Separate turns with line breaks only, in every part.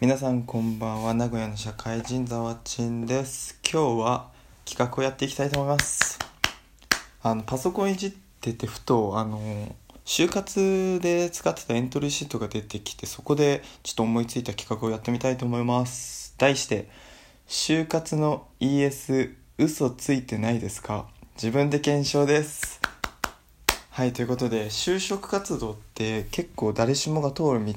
皆さんこんばんは。名古屋の社会人ざわちんです。今日は企画をやっていきたいと思います。あのパソコンいじっててふとあの就活で使ってたエントリーシートが出てきてそこでちょっと思いついた企画をやってみたいと思います。題して就活の ES 嘘ついてないですか？自分で検証です。はいということで就職活動って結構誰しもが通る道。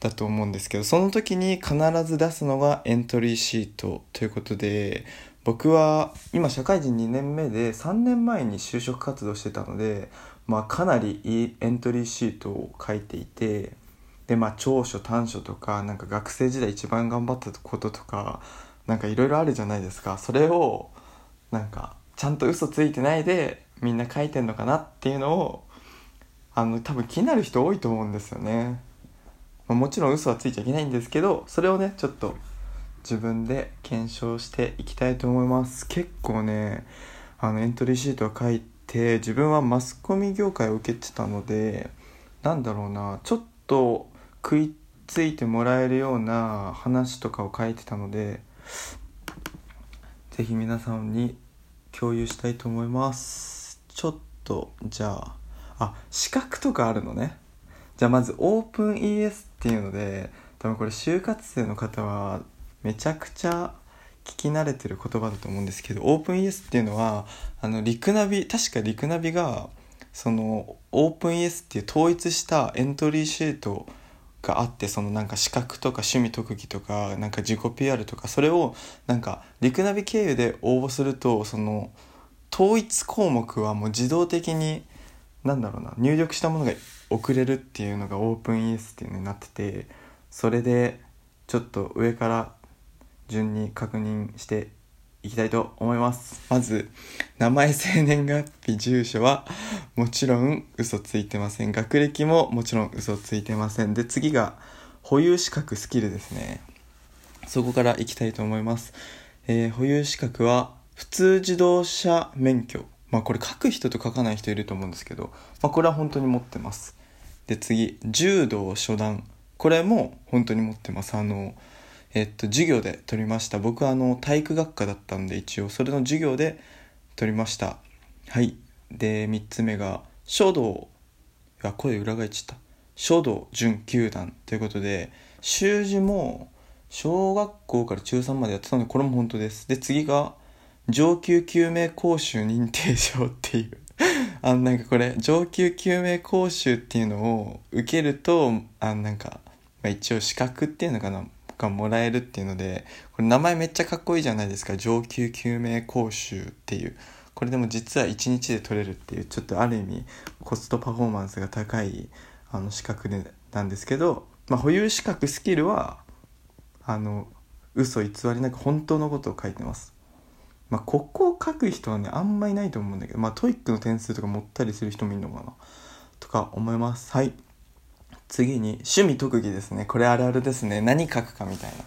だと思うんですけどその時に必ず出すのがエントリーシートということで僕は今社会人2年目で3年前に就職活動してたので、まあ、かなりいいエントリーシートを書いていてでまあ長所短所とかなんか学生時代一番頑張ったこととかなんかいろいろあるじゃないですか。それをなんかちゃんと嘘ついてないでみんな書いてんのかなっていうのをあの多分気になる人多いと思うんですよね、まあ、もちろん嘘はついちゃいけないんですけどそれをねちょっと自分で検証していきたいと思います。結構ねあのエントリーシートを書いて自分はマスコミ業界を受けてたのでなんだろうなちょっと食いついてもらえるような話とかを書いてたので是非皆さんに共有したいと思います。ちょっとじゃああ資格とかあるのね。じゃあまずオープン ES っていうので多分これ就活生の方はめちゃくちゃ聞き慣れてる言葉だと思うんですけどオープン ES っていうのはあのリクナビ確かリクナビがそのオープン ES っていう統一したエントリーシートがあってそのなんか資格とか趣味特技とかなんか自己 PR とかそれをなんかリクナビ経由で応募するとその統一項目はもう自動的になんだろうな入力したものが送れるっていうのがオープン ES っていうのになっててそれでちょっと上から順に確認していきたいと思います。まず名前生年月日住所はもちろん嘘ついてません。学歴ももちろん嘘ついてません。で次が保有資格スキルですね。そこからいきたいと思います、えー、保有資格は普通自動車免許。まあこれ書く人と書かない人いると思うんですけど、まあ、これは本当に持ってます。で次柔道初段これも本当に持ってますあのえっと、授業で取りました。僕はあの、体育学科だったんで、一応、それの授業で取りました。はい。で、3つ目が、書道。いや、声裏返っちゃった。書道準9段ということで、習字も、小学校から中3までやってたので、これも本当です。で、次が、上級救命講習認定証っていうあなんかこれ、上級救命講習っていうのを受けると、あなんか、まあ、一応資格っていうのかな。がもらえるっていうのでこれ名前めっちゃかっこいいじゃないですか上級救命講習っていうこれでも実は1日で取れるっていうちょっとある意味コストパフォーマンスが高いあの資格でなんですけど、まあ、保有資格スキルはあの嘘偽りなく本当のことを書いてます。まあ、ここを書く人はねあんまいないと思うんだけどまあ TOEIC の点数とか持ったりする人もいるのかなとか思います。はい。次に趣味特技ですね。これあるあるですね。何書くかみたいな。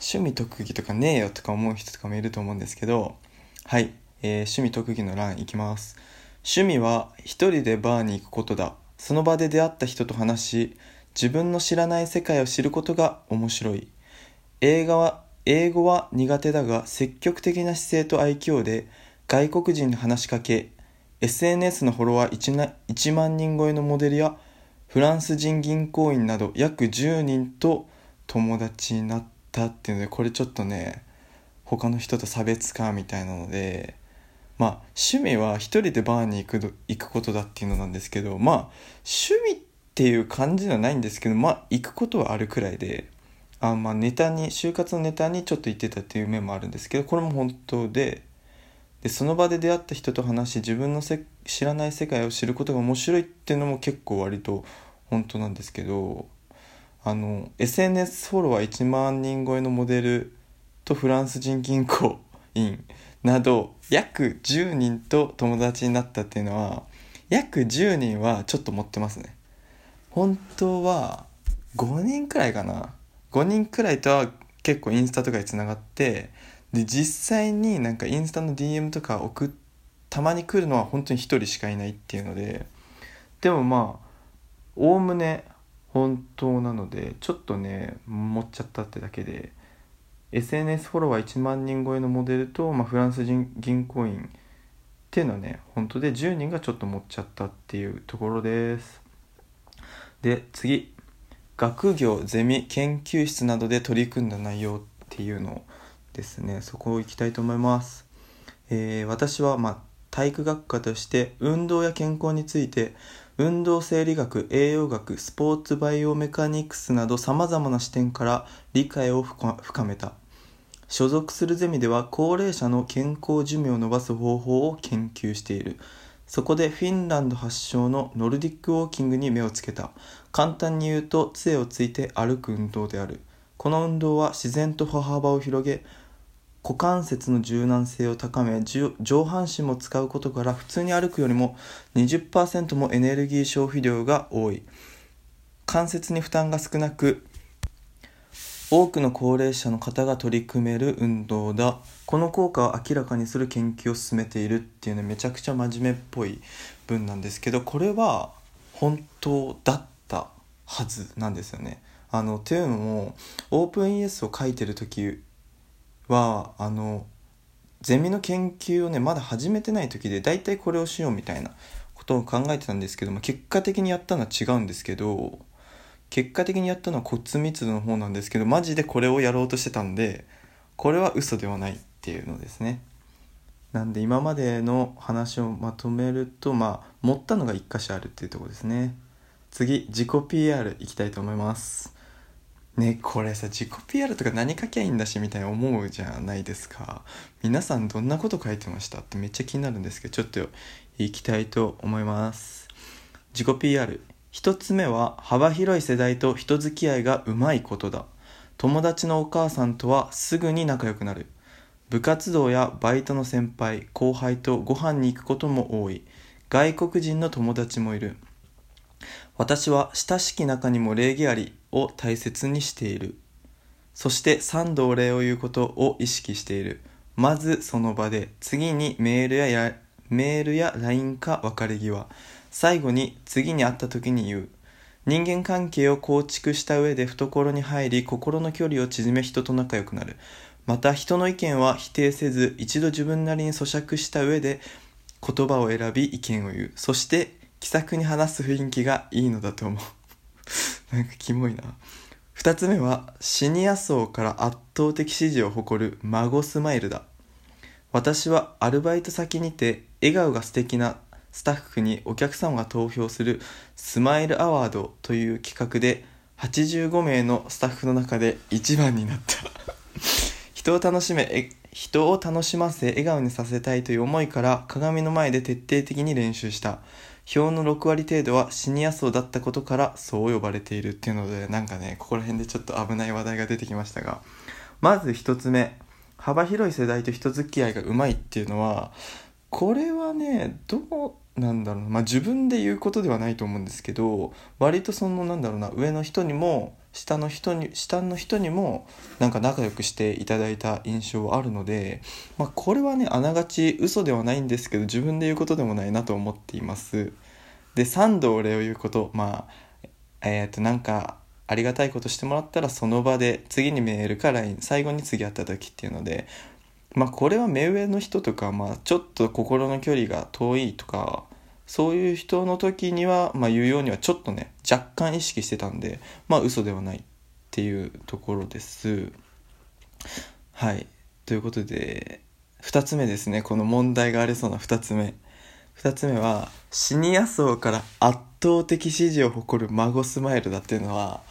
趣味特技とかねえよとか思う人とかもいると思うんですけどはい、えー、趣味特技の欄いきます。趣味は一人でバーに行くことだ。その場で出会った人と話し自分の知らない世界を知ることが面白い。映画は英語は苦手だが積極的な姿勢と愛嬌で外国人に話しかけ SNS のフォロワー 1, 1万人超えのモデルやフランス人銀行員など約10人と友達になったっていうのでこれちょっとね他の人と差別化みたいなのでまあ趣味は一人でバーに行く行くことだっていうのなんですけどまあ趣味っていう感じではないんですけどまあ行くことはあるくらいであまあネタに就活のネタにちょっと行ってたっていう面もあるんですけどこれも本当ででその場で出会った人と話し自分のせ知らない世界を知ることが面白いっていうのも結構割と本当なんですけどあの SNS フォロワー1万人超えのモデルとフランス人銀行員 など約10人と友達になったっていうのは約10人はちょっと持ってますね。本当は5人くらいかな。5人くらいとは結構インスタとかでつながってで実際になんかインスタの DM とか送ったまに来るのは本当に1人しかいないっていうのででもまあおおむね本当なのでちょっとね持っちゃったってだけで SNS フォロワー1万人超えのモデルと、まあ、フランス人銀行員っていうのはね本当で10人がちょっと持っちゃったっていうところです。で次。学業ゼミ研究室などで取り組んだ内容っていうのですね。そこを行きたいと思います、えー、私はまあ体育学科として運動や健康について運動生理学栄養学スポーツバイオメカニクスなどさまざまな視点から理解を深めた。所属するゼミでは高齢者の健康寿命を伸ばす方法を研究している。そこでフィンランド発祥のノルディックウォーキングに目をつけた。簡単に言うと杖をついて歩く運動である。この運動は自然と歩幅を広げ股関節の柔軟性を高め上半身も使うことから普通に歩くよりも20%もエネルギー消費量が多い。関節に負担が少なく多くの高齢者の方が取り組める運動だこの効果を明らかにする研究を進めているっていうねめちゃくちゃ真面目っぽい文なんですけどこれは本当だったはずなんですよね。あのっていうのもオープンイエスを書いてる時はあのゼミの研究をねまだ始めてない時で大体これをしようみたいなことを考えてたんですけども結果的にやったのは違うんですけど結果的にやったのは骨密度の方なんですけどマジでこれをやろうとしてたんでこれは嘘ではないっていうのですね。なんで今までの話をまとめるとまあ持ったのが1箇所あるっていうとこですね。次自己 PR いきたいと思います。ねこれさ自己 PR とか何書きゃいいんだしみたいに思うじゃないですか。皆さんどんなこと書いてましたってめっちゃ気になるんですけどちょっといきたいと思います。自己 PR 一つ目は幅広い世代と人付き合いがうまいことだ友達のお母さんとはすぐに仲良くなる部活動やバイトの先輩後輩とご飯に行くことも多い外国人の友達もいる私は親しき中にも礼儀ありを大切にしている。そして三度お礼を言うことを意識している。まずその場で、次にメールやメールや LINE か別れ際。最後に次に会った時に言う。人間関係を構築した上で懐に入り心の距離を縮め人と仲良くなる。また人の意見は否定せず一度自分なりに咀嚼した上で言葉を選び意見を言う。そして気さくに話す雰囲気がいいのだと思う。なんかキモいな。2つ目はシニア層から圧倒的支持を誇る孫スマイルだ。私はアルバイト先にて笑顔が素敵なスタッフにお客様が投票するスマイルアワードという企画で85名のスタッフの中で1番になった。人を楽しめ人を楽しませ笑顔にさせたいという思いから鏡の前で徹底的に練習した。票の6割程度はシニア層だったことからそう呼ばれているっていうのでなんかねここら辺でちょっと危ない話題が出てきましたが。まず1つ目。幅広い世代と人付き合いがうまいっていうのはこれはねどうなんだろうまあ自分で言うことではないと思うんですけど割とそのなんだろうな上の人にも下の人に下の人にもなんか仲良くしていただいた印象はあるので、まあ、これはねあながち嘘ではないんですけど自分で言うことでもないなと思っています。で3度お礼を言うことまあえっ、ー、となんかありがたいことしてもらったらその場で次にメールか LINE 最後に次会った時っていうのでまあこれは目上の人とか、まあ、ちょっと心の距離が遠いとかそういう人の時には、まあ、言うようにはちょっとね若干意識してたんでまあ嘘ではないっていうところです。はい。ということで2つ目ですね。この問題がありそうな2つ目。2つ目はシニア層から圧倒的支持を誇る孫スマイルだっていうのは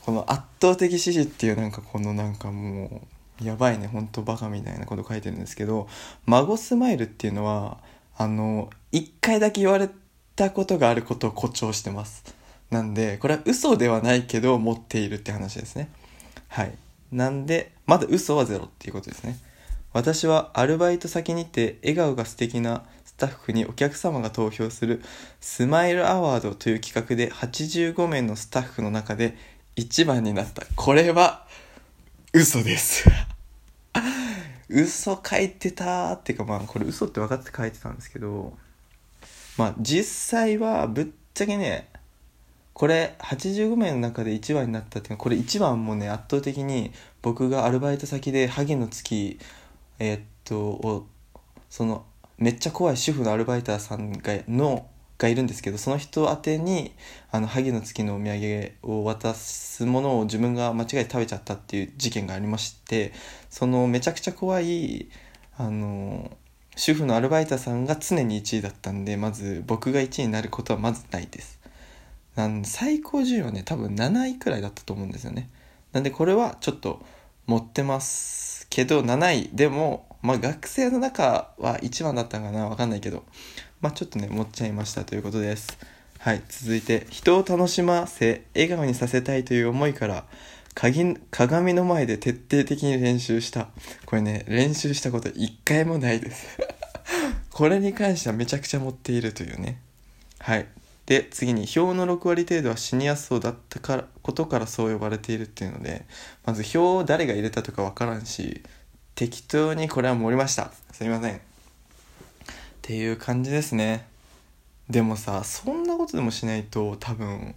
この圧倒的支持っていうなんかこのなんかもうやばいねほんとバカみたいなこと書いてるんですけど孫スマイルっていうのはあの一回だけ言われたことがあることを誇張してます。なんでこれは嘘ではないけど持っているって話ですね。はい。なんでまだ嘘はゼロっていうことですね。私はアルバイト先にて笑顔が素敵なスタッフにお客様が投票するスマイルアワードという企画で85名のスタッフの中で1番になった。これは嘘です。嘘書いてたっていうかまあこれ嘘って分かって書いてたんですけどまあ実際はぶっちゃけねこれ85名の中で1番になったっていうのはこれ1番もね圧倒的に僕がアルバイト先でハゲの月えーっとをそのめっちゃ怖い主婦のアルバイターさんがのがいるんですけどその人宛てにあの萩の月のお土産を渡すものを自分が間違えて食べちゃったっていう事件がありましてそのめちゃくちゃ怖いあの主婦のアルバイターさんが常に1位だったんでまず僕が1位になることはまずないです。なん最高順位はね多分7位くらいだったと思うんですよね。なんでこれはちょっと持ってますけど7位でもまあ学生の中は1番だったんかなわかんないけど。まあちょっとね持っちゃいましたということです。はい続いて人を楽しませ笑顔にさせたいという思いから鍵鏡の前で徹底的に練習した。これね練習したこと一回もないです。これに関してはめちゃくちゃ持っているというね。はい。で次に表の6割程度は死にやすそうだったからことからそう呼ばれているっていうのでまず表を誰が入れたとかわからんし適当にこれは盛りました。すいません。っていう感じですね。でもさそんなことでもしないと多分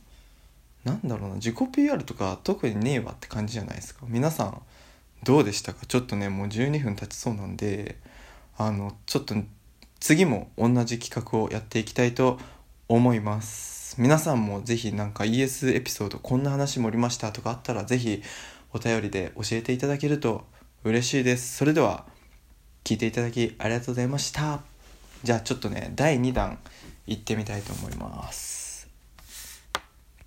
なんだろうな自己 PR とか特にねえわって感じじゃないですか。皆さんどうでしたか？ちょっとねもう12分経ちそうなんであのちょっと次も同じ企画をやっていきたいと思います。皆さんもぜひなんか ES エピソードこんな話盛りましたとかあったらぜひお便りで教えていただけると嬉しいです。それでは聞いていただきありがとうございました。じゃあちょっとね第2弾行ってみたいと思います。